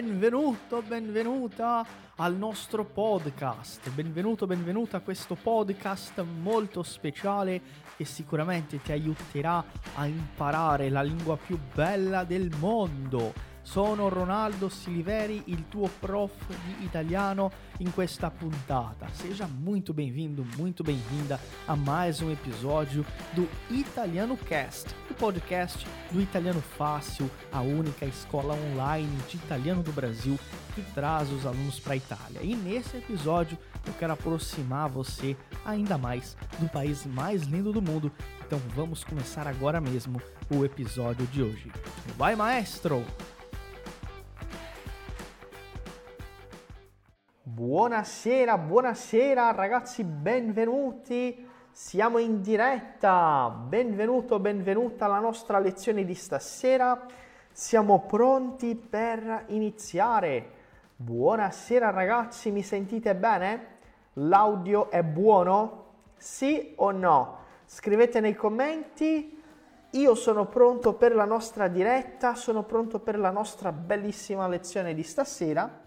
Benvenuto, benvenuta al nostro podcast. Benvenuto, benvenuta a questo podcast molto speciale che sicuramente ti aiuterà a imparare la lingua più bella del mondo sono Ronaldo Siliveri, il tuo prof di italiano in questa puntata. Seja muito bem-vindo, muito bem-vinda a mais um episódio do Italiano Cast, o podcast do Italiano Fácil, a única escola online de italiano do Brasil que traz os alunos para a Itália. E nesse episódio eu quero aproximar você ainda mais do país mais lindo do mundo. Então vamos começar agora mesmo o episódio de hoje. Vai, maestro! Buonasera, buonasera ragazzi, benvenuti. Siamo in diretta. Benvenuto, benvenuta alla nostra lezione di stasera. Siamo pronti per iniziare. Buonasera ragazzi, mi sentite bene? L'audio è buono? Sì o no? Scrivete nei commenti. Io sono pronto per la nostra diretta, sono pronto per la nostra bellissima lezione di stasera.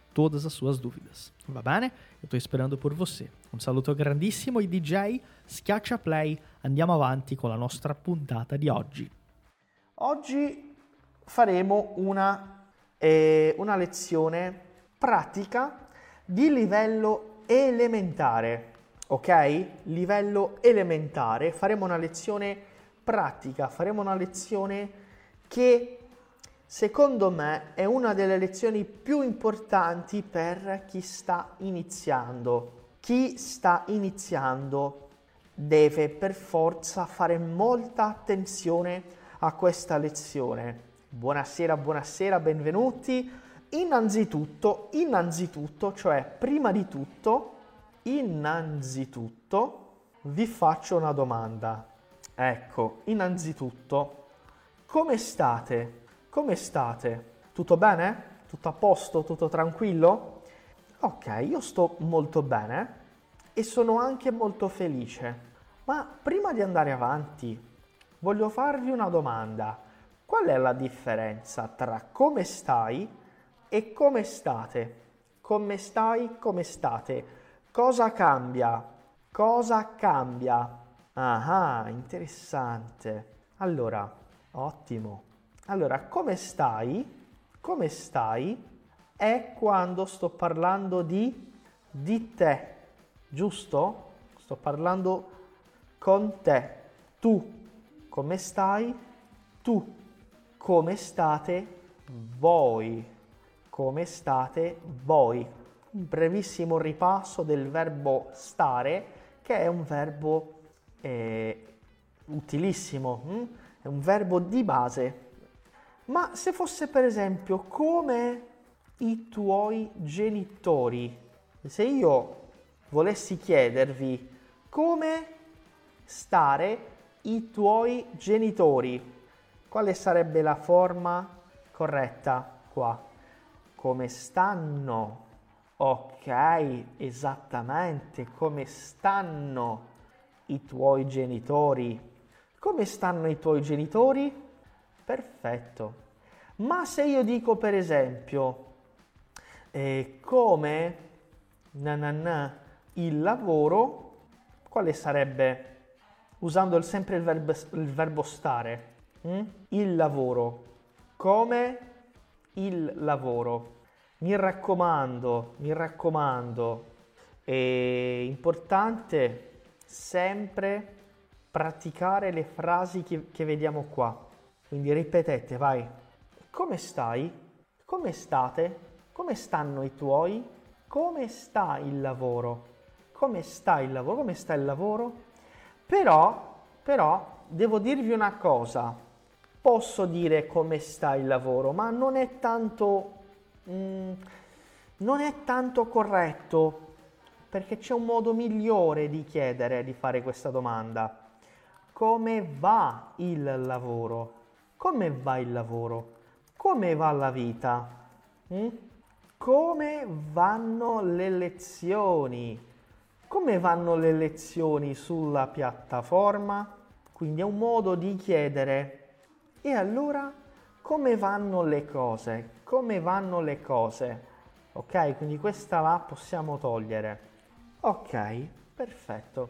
todas as suas dúvidas. Va bene? Eu estou esperando por você. Un saluto grandissimo ai DJ, schiaccia play, andiamo avanti con la nostra puntata di oggi. Oggi faremo una, eh, una lezione pratica di livello elementare, ok? Livello elementare, faremo una lezione pratica, faremo una lezione che secondo me è una delle lezioni più importanti per chi sta iniziando. Chi sta iniziando deve per forza fare molta attenzione a questa lezione. Buonasera, buonasera, benvenuti. Innanzitutto, innanzitutto, cioè prima di tutto, innanzitutto vi faccio una domanda. Ecco, innanzitutto, come state? Come state? Tutto bene? Tutto a posto? Tutto tranquillo? Ok, io sto molto bene e sono anche molto felice. Ma prima di andare avanti, voglio farvi una domanda. Qual è la differenza tra come stai e come state? Come stai, come state? Cosa cambia? Cosa cambia? Ah, interessante. Allora, ottimo. Allora, come stai? Come stai? È quando sto parlando di, di te, giusto? Sto parlando con te. Tu, come stai? Tu, come state? Voi, come state? Voi. Un brevissimo ripasso del verbo stare, che è un verbo eh, utilissimo, hm? è un verbo di base ma se fosse per esempio come i tuoi genitori, se io volessi chiedervi come stare i tuoi genitori, quale sarebbe la forma corretta qua? Come stanno? Ok, esattamente, come stanno i tuoi genitori? Come stanno i tuoi genitori? Perfetto. Ma se io dico per esempio eh, come na, na, na, il lavoro, quale sarebbe usando sempre il verbo, il verbo stare. Mm? Il lavoro. Come il lavoro. Mi raccomando, mi raccomando, è importante sempre praticare le frasi che, che vediamo qua. Quindi ripetete, vai. Come stai? Come state? Come stanno i tuoi? Come sta il lavoro? Come sta il lavoro? Come sta il lavoro? Però, però, devo dirvi una cosa. Posso dire come sta il lavoro, ma non è tanto... Mm, non è tanto corretto perché c'è un modo migliore di chiedere, di fare questa domanda. Come va il lavoro? Come va il lavoro? Come va la vita? Mm? Come vanno le lezioni? Come vanno le lezioni sulla piattaforma? Quindi è un modo di chiedere. E allora come vanno le cose? Come vanno le cose? Ok, quindi questa la possiamo togliere. Ok, perfetto.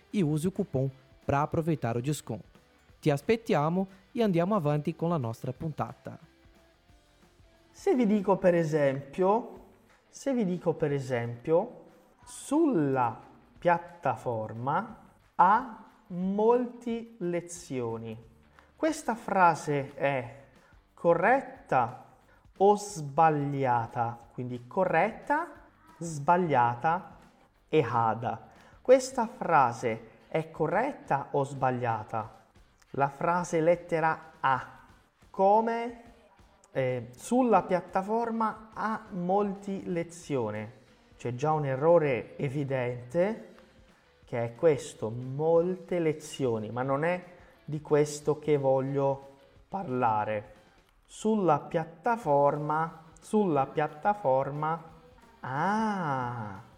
e use o cupom para aproveitar o desconto. Ti aspettiamo e andiamo avanti con la nostra puntata. Se vi dico per esempio, se vi dico per esempio, sulla piattaforma ha molti lezioni. Questa frase è corretta o sbagliata? Quindi corretta, sbagliata, errada. Questa frase è corretta o sbagliata? La frase lettera A. Come eh, sulla piattaforma ha molti lezioni. C'è già un errore evidente che è questo, molte lezioni, ma non è di questo che voglio parlare. Sulla piattaforma, sulla piattaforma, ah,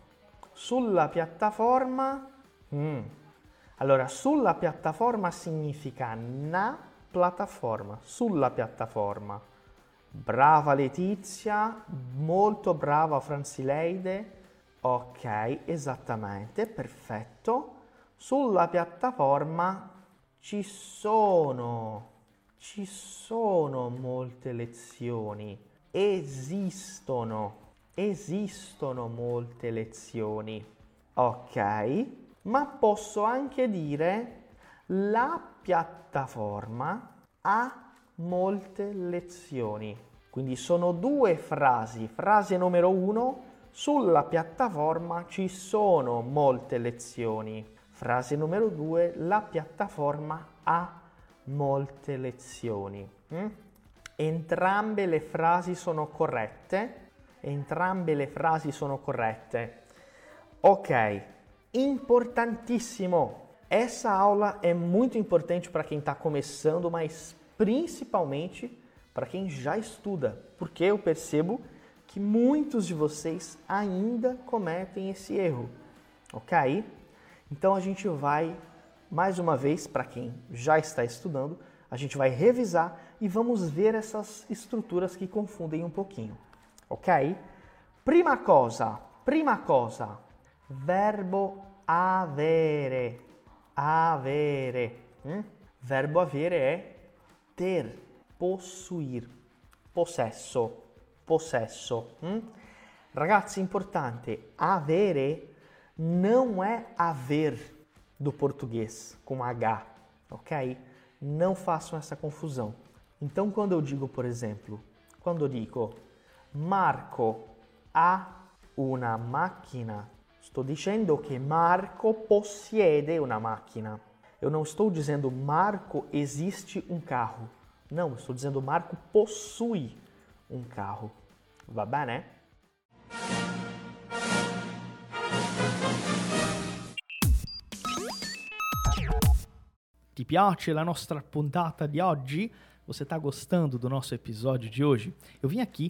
sulla piattaforma. Mm. Allora, sulla piattaforma significa na piattaforma, sulla piattaforma. Brava Letizia, molto brava Franzileide. Ok, esattamente, perfetto. Sulla piattaforma ci sono, ci sono molte lezioni, esistono esistono molte lezioni. Ok, ma posso anche dire la piattaforma ha molte lezioni. Quindi sono due frasi. Frase numero uno, sulla piattaforma ci sono molte lezioni. Frase numero due, la piattaforma ha molte lezioni. Mm? Entrambe le frasi sono corrette entrambe le frasi sono corrette. Ok, importantíssimo. Essa aula é muito importante para quem está começando, mas principalmente para quem já estuda, porque eu percebo que muitos de vocês ainda cometem esse erro, ok? Então a gente vai, mais uma vez, para quem já está estudando, a gente vai revisar e vamos ver essas estruturas que confundem um pouquinho ok? Prima cosa, prima cosa, verbo avere, avere. Hm? Verbo avere è ter, possuir, possesso, possesso. Hm? Ragazzi, importante, avere não é haver do português com H, ok? Não façam essa confusão. Então, quando eu digo, por exemplo, quando eu digo Marco ha una macchina, sto dicendo che Marco possiede una macchina. Eu não estou dizendo Marco existe um carro. Não, estou dizendo Marco possui um carro. Va bene? Ti piace la nostra puntata di oggi? Você está gostando do nosso episódio de hoje? Eu vim aqui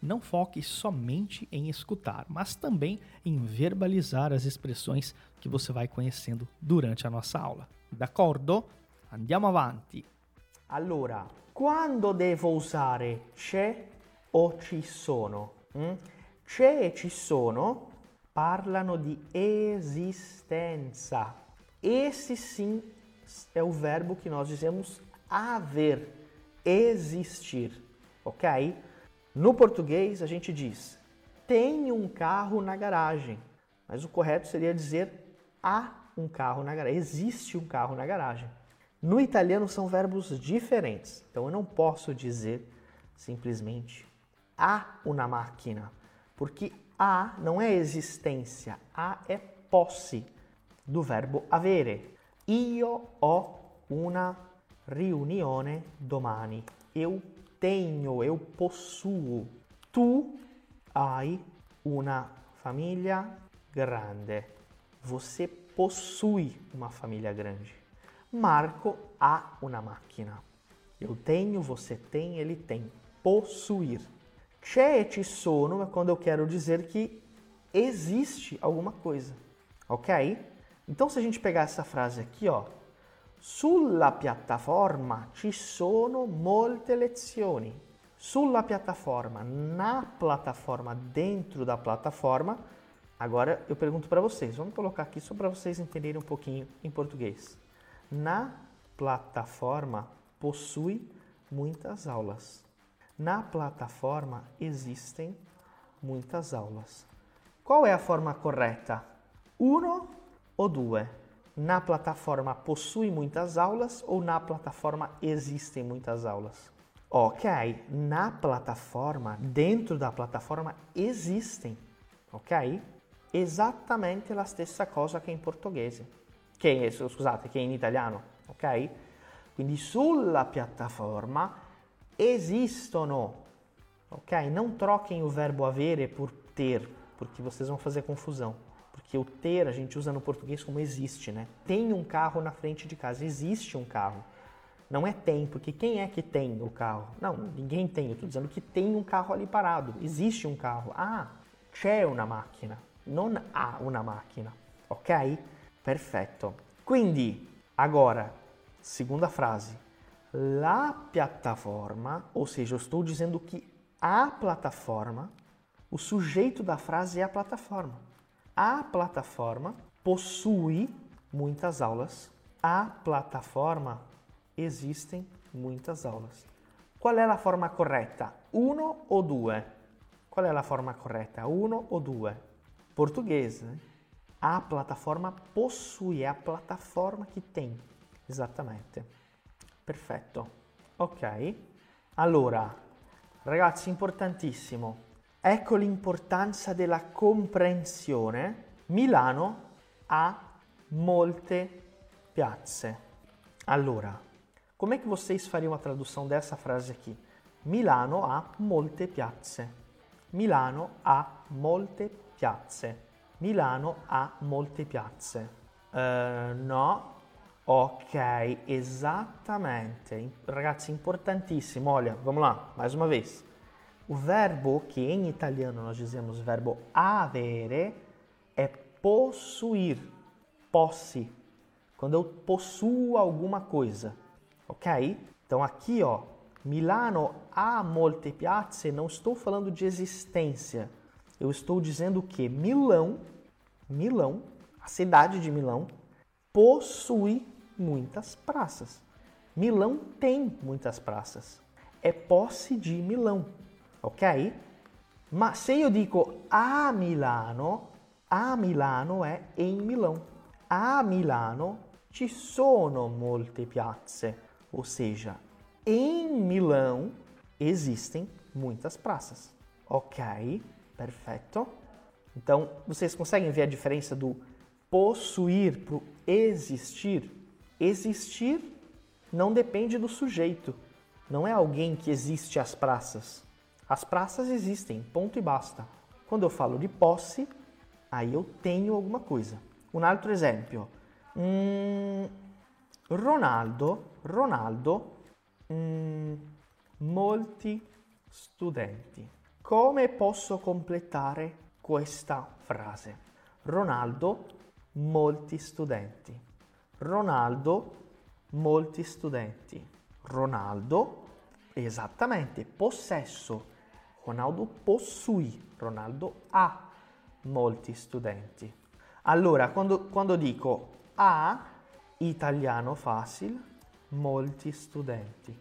não foque somente em escutar, mas também em verbalizar as expressões que você vai conhecendo durante a nossa aula. D'accordo? Andiamo avanti. Allora, quando devo usare c'è o ci sono? Mm? C'è e ci sono parlano di esistenza. Esse sim é o verbo que nós dizemos haver, existir, ok? No português a gente diz tem um carro na garagem, mas o correto seria dizer há um carro na garagem, existe um carro na garagem. No italiano são verbos diferentes, então eu não posso dizer simplesmente há uma máquina, porque há não é existência, há é posse do verbo avere. Io ho una riunione domani. Eu tenho, eu possuo. Tu hai una famiglia grande. Você possui uma família grande. Marco ha una macchina. Eu tenho, você tem, ele tem. Possuir. C'è e ci sono é quando eu quero dizer que existe alguma coisa. Ok? Então, se a gente pegar essa frase aqui, ó, sulla piattaforma ci sono molte lezioni. Sulla piattaforma, na plataforma, dentro da plataforma. Agora eu pergunto para vocês, vamos colocar aqui só para vocês entenderem um pouquinho em português. Na plataforma possui muitas aulas. Na plataforma existem muitas aulas. Qual é a forma correta? Uno ou due? Na plataforma possui muitas aulas ou na plataforma existem muitas aulas? Ok, na plataforma, dentro da plataforma existem, ok? Esattamente la stessa cosa che in portoghese, che scusate, che in italiano, ok? Quindi sulla piattaforma esistono, ok? Não troquem o verbo avere por ter, porque vocês vão fazer confusão. Porque o ter a gente usa no português como existe, né? Tem um carro na frente de casa, existe um carro. Não é tem, porque quem é que tem o carro? Não, ninguém tem. Eu estou dizendo que tem um carro ali parado. Existe um carro. Ah, c'è una macchina. Non ha una macchina. Ok? Perfetto. Quindi, agora, segunda frase. La piattaforma, ou seja, eu estou dizendo que a plataforma, o sujeito da frase é a plataforma. A plataforma possui muitas aulas. A plataforma existem muitas aulas. Qual é a forma correta? Uno ou due? Qual é a forma correta? Uno ou due? Português, né? A plataforma possui, é a plataforma que tem. Esattamente. Perfetto. Ok. Allora, ragazzi, importantissimo. Ecco l'importanza della comprensione. Milano ha molte piazze. Allora, com'è che vocês fariam a tradução dessa frase aqui? Milano ha molte piazze. Milano ha molte piazze. Milano ha molte piazze. Uh, no, ok, esattamente. Ragazzi, importantissimo. Olha, vamos lá, mais uma vez. O verbo que em italiano nós dizemos verbo avere é possuir. posse, quando eu possuo alguma coisa, ok? Então aqui, ó, Milano ha molte piazze, não estou falando de existência. Eu estou dizendo que Milão, Milão, a cidade de Milão, possui muitas praças. Milão tem muitas praças. É posse de Milão, ok? Mas se eu digo a Milano, a Milano é em Milão. A Milano ci sono molte piazze, ou seja, em Milão existem muitas praças. Ok, perfeito. Então, vocês conseguem ver a diferença do possuir para existir? Existir não depende do sujeito. Não é alguém que existe às praças. As praças existem, ponto e basta. Quando eu falo de posse, aí eu tenho alguma coisa. Um outro exemplo. Hum, Ronaldo, Ronaldo Mm, molti studenti. Come posso completare questa frase? Ronaldo, molti studenti. Ronaldo, molti studenti. Ronaldo, esattamente, possesso. Ronaldo possui. Ronaldo ha molti studenti. Allora, quando, quando dico ha, italiano facile, molti studenti.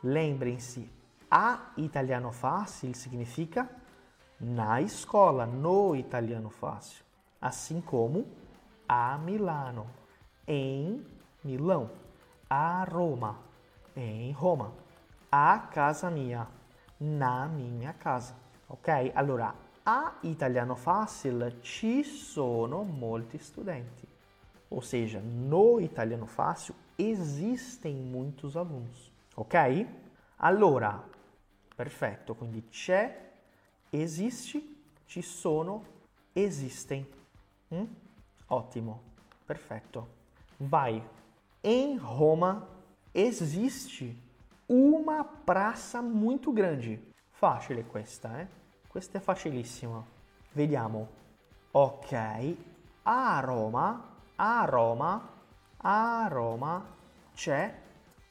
Lembrem-se, a italiano fácil significa na escola, no italiano fácil. Assim como a Milano, em Milão. A Roma, em Roma. A casa mia, na minha casa. Ok? Allora, a italiano fácil ci sono molti studenti. Ou seja, no italiano fácil existem muitos alunos, ok? Allora, perfetto, quindi c'è, esiste, ci sono, existem. Hum? Ottimo, perfetto. Vai. Em Roma existe uma praça muito grande. Facile questa, eh? Questa è facilissima. Vediamo. Ok. A Roma a Roma, a Roma c'è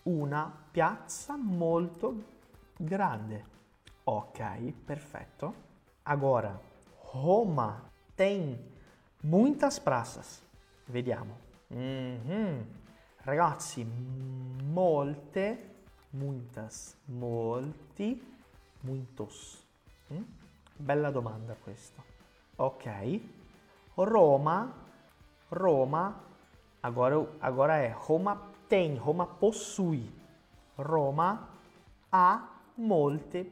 una piazza molto grande. Ok, perfetto. Agora, Roma tem muitas praças. Vediamo. Mm-hmm. Ragazzi, molte, muitas, molti, muitos. Mm? Bella domanda questa. Ok. Roma Roma, agora, agora é Roma tem, Roma possui. Roma ha molte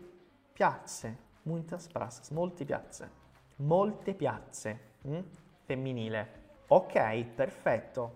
piazze, muitas praças, molte piazze. Molte piazze, hm? femminile. Ok, perfetto.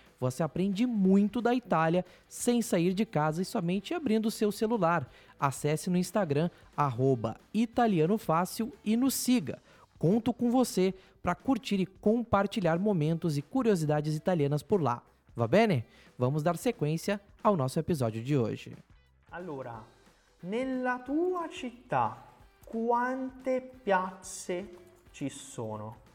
Você aprende muito da Itália sem sair de casa e somente abrindo o seu celular. Acesse no Instagram, italianofácil e nos siga. Conto com você para curtir e compartilhar momentos e curiosidades italianas por lá. Va bene? Vamos dar sequência ao nosso episódio de hoje. Allora, nella tua città quante piazze ci sono?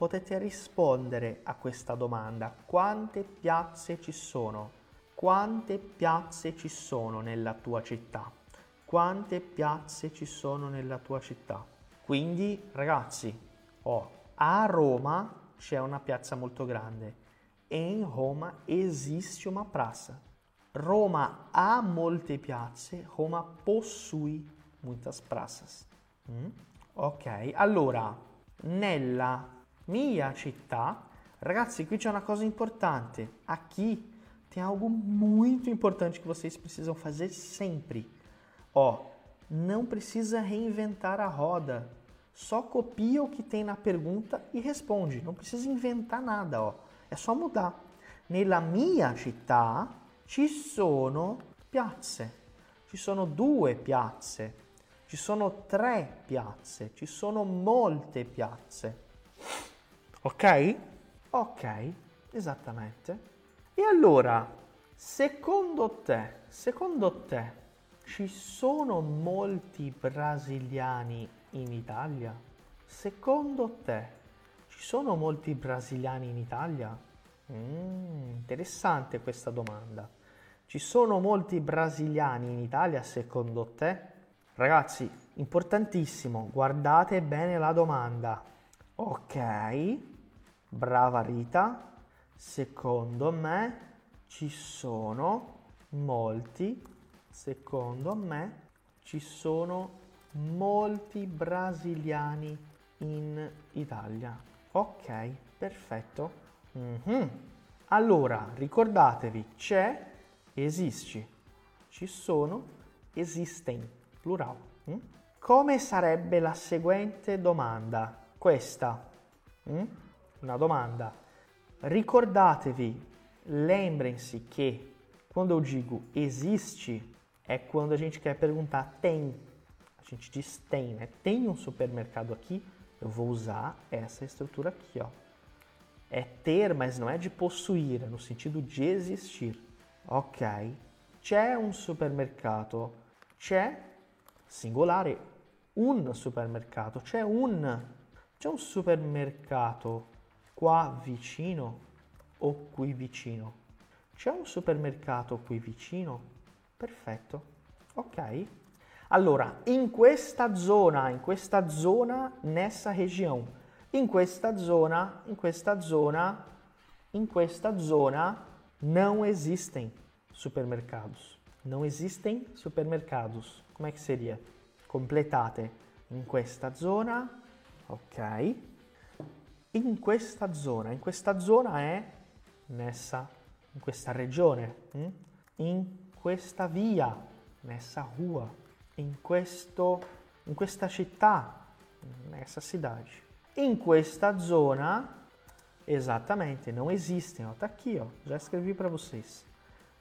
Potete rispondere a questa domanda. Quante piazze ci sono? Quante piazze ci sono nella tua città? Quante piazze ci sono nella tua città? Quindi, ragazzi, oh, a Roma c'è una piazza molto grande. In Roma esiste una praça. Roma ha molte piazze, Roma possui muitas praças. Mm? Ok, allora, nella città, ragazzi, qui c'è una cosa importante. Aqui tem algo muito importante que vocês precisam fazer sempre. Ó, não precisa reinventar a roda. Só copia o que tem na pergunta e responde. Não precisa inventar nada, ó. É só mudar. Nella mia città ci sono piazze. Ci sono due piazze. Ci sono tre piazze. Ci sono molte piazze. Ok? Ok, esattamente. E allora, secondo te, secondo te, ci sono molti brasiliani in Italia? Secondo te, ci sono molti brasiliani in Italia? Mm, interessante questa domanda. Ci sono molti brasiliani in Italia secondo te? Ragazzi, importantissimo, guardate bene la domanda. Ok, brava Rita. Secondo me ci sono molti, secondo me ci sono molti brasiliani in Italia. Ok, perfetto. Mhm. Allora, ricordatevi, c'è, esisti. Ci sono, esisten, plural. Mm? Come sarebbe la seguente domanda? Questa. Mm? Una domanda. Ricordatevi, lembrem-se que quando eu digo existe, é quando a gente quer perguntar tem. A gente diz tem, né? Tem um supermercado aqui, eu vou usar essa estrutura aqui, ó. É ter, mas não é de possuir, é no sentido de existir. Ok. C'è un supermercato. C'è, singolare, un supermercato. C'è un, c'è un supermercato qua vicino o qui vicino? C'è un supermercato qui vicino? Perfetto. Ok. Allora, in questa zona, in questa zona, nessa região, in questa zona, in questa zona, in questa zona não existem supermercados. Não existem supermercados. Como é que seria? Completate. In questa zona, ok. In questa zona, in questa zona è nessa, in questa regione, hm? in questa via, nessa rua, in, questo, in questa città, nessa cidade. In questa zona, esattamente, não existem, ó, tá aqui, ó, já escrevi para vocês.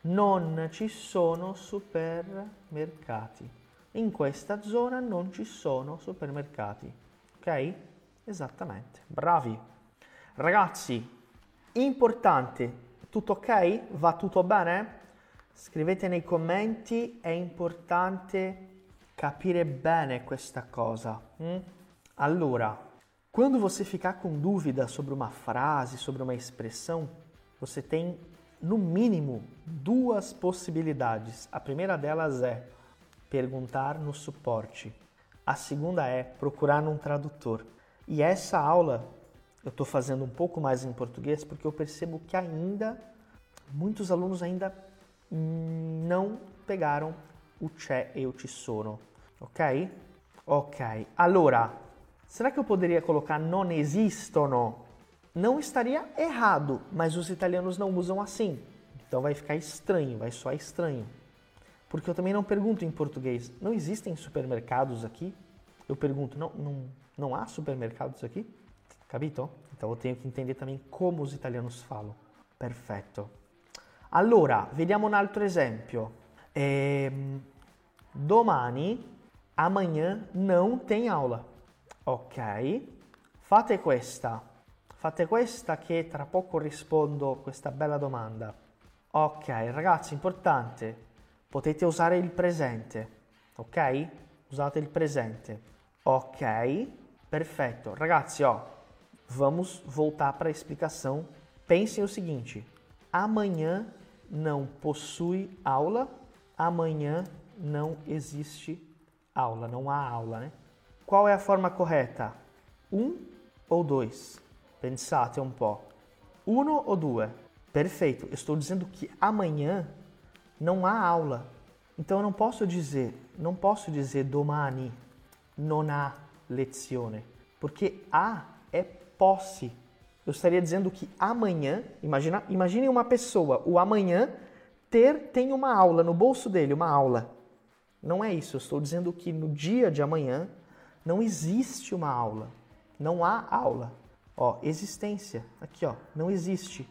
Non ci sono supermercati. In questa zona non ci sono supermercati. Ok? Esattamente. Bravi. Ragazzi, importante, tutto ok? Va tutto bene? Scrivete nei commenti, è importante capire bene questa cosa. hm? Allora, quando você ficar com dúvida sobre uma frase, sobre uma expressão, você tem no mínimo duas possibilidades. A primeira delas é perguntar no suporte. A segunda é procurar num tradutor. E essa aula eu estou fazendo um pouco mais em português porque eu percebo que ainda muitos alunos ainda não pegaram o c'è e o ci sono, ok? Ok, allora, será que eu poderia colocar non esistono? Não estaria errado, mas os italianos não usam assim. Então vai ficar estranho, vai soar estranho. Porque eu também não pergunto em português, não existem supermercados aqui? Eu pergunto, não, não, não há supermercados aqui? Capito? Então eu tenho que entender também como os italianos falam. Perfetto. Allora, vediamo un altro esempio. Ehm, domani, amanhã, não tem aula. Ok? Fate questa. Fate questa che tra poco rispondo a questa bella domanda. Ok, ragazzi, importante. Potete usare il presente. Ok? Usate il presente. Ok? Perfetto. Ragazzi, ó, vamos voltar para a explicação. Pensem o seguinte: amanhã não possui aula, amanhã não existe aula, não há aula, né? Qual é a forma correta? Um ou dois? Pensate um po'. Uno ou due? Perfeito. Eu estou dizendo que amanhã não há aula. Então eu não posso dizer, não posso dizer domani non lezione, porque há é posse. Eu estaria dizendo que amanhã, imagina, imagine uma pessoa, o amanhã ter tem uma aula no bolso dele, uma aula. Não é isso. Eu estou dizendo que no dia de amanhã Não existe uma aula. Não há aula. Ó, existência. Aqui, ó. Não existe.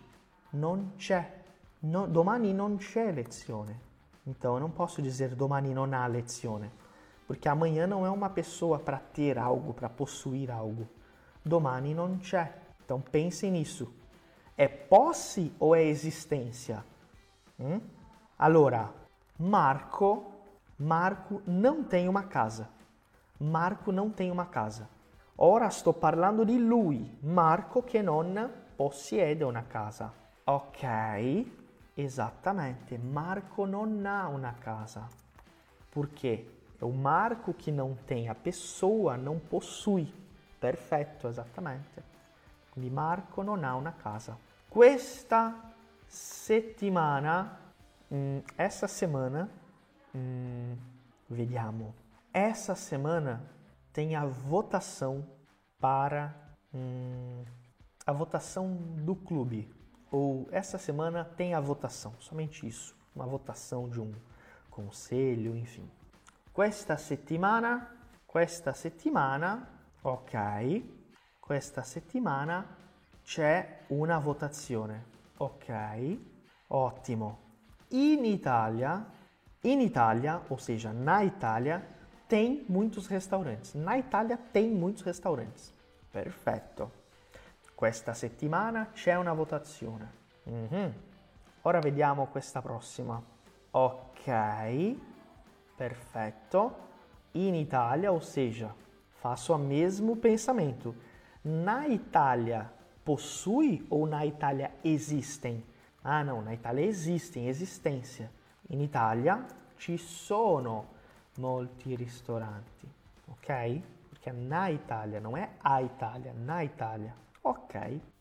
Non c'è. Domani non c'è lezione. Então eu não posso dizer domani non há lezione. Porque amanhã não é uma pessoa para ter algo, para possuir algo. Domani non c'è. Então pensem nisso. É posse ou é existência? Hum? Allora, Marco, Marco não tem uma casa. Marco não tem uma casa. Ora sto parlando di lui, Marco che non possiede una casa. Ok, esattamente. Marco non ha una casa. Perché? É o Marco que não tem, a pessoa não possui. Perfetto, esattamente. Quindi Marco non ha una casa. Questa settimana, hum, essa semana, hum, vediamo. Essa semana tem a votação para hum, a votação do clube. Ou essa semana tem a votação, somente isso. Uma votação de um conselho, enfim. Questa settimana, questa settimana, ok, questa settimana c'è una votazione. Ok, ottimo. In Italia, in Italia, ou seja, na Itália, tem muitos restaurantes. Na Itália tem muitos restaurantes. Perfetto. Questa settimana c'è una votazione. Mhm. Ora vediamo questa prossima. Ok, perfetto. In Italia, ou seja, faço o mesmo pensamento. Na Itália possui ou na Itália existem? Ah, não, na Itália existem, existência. In Italia ci sono molti ristoranti, ok? Perché na Italia, non è a Italia, na Italia. Ok.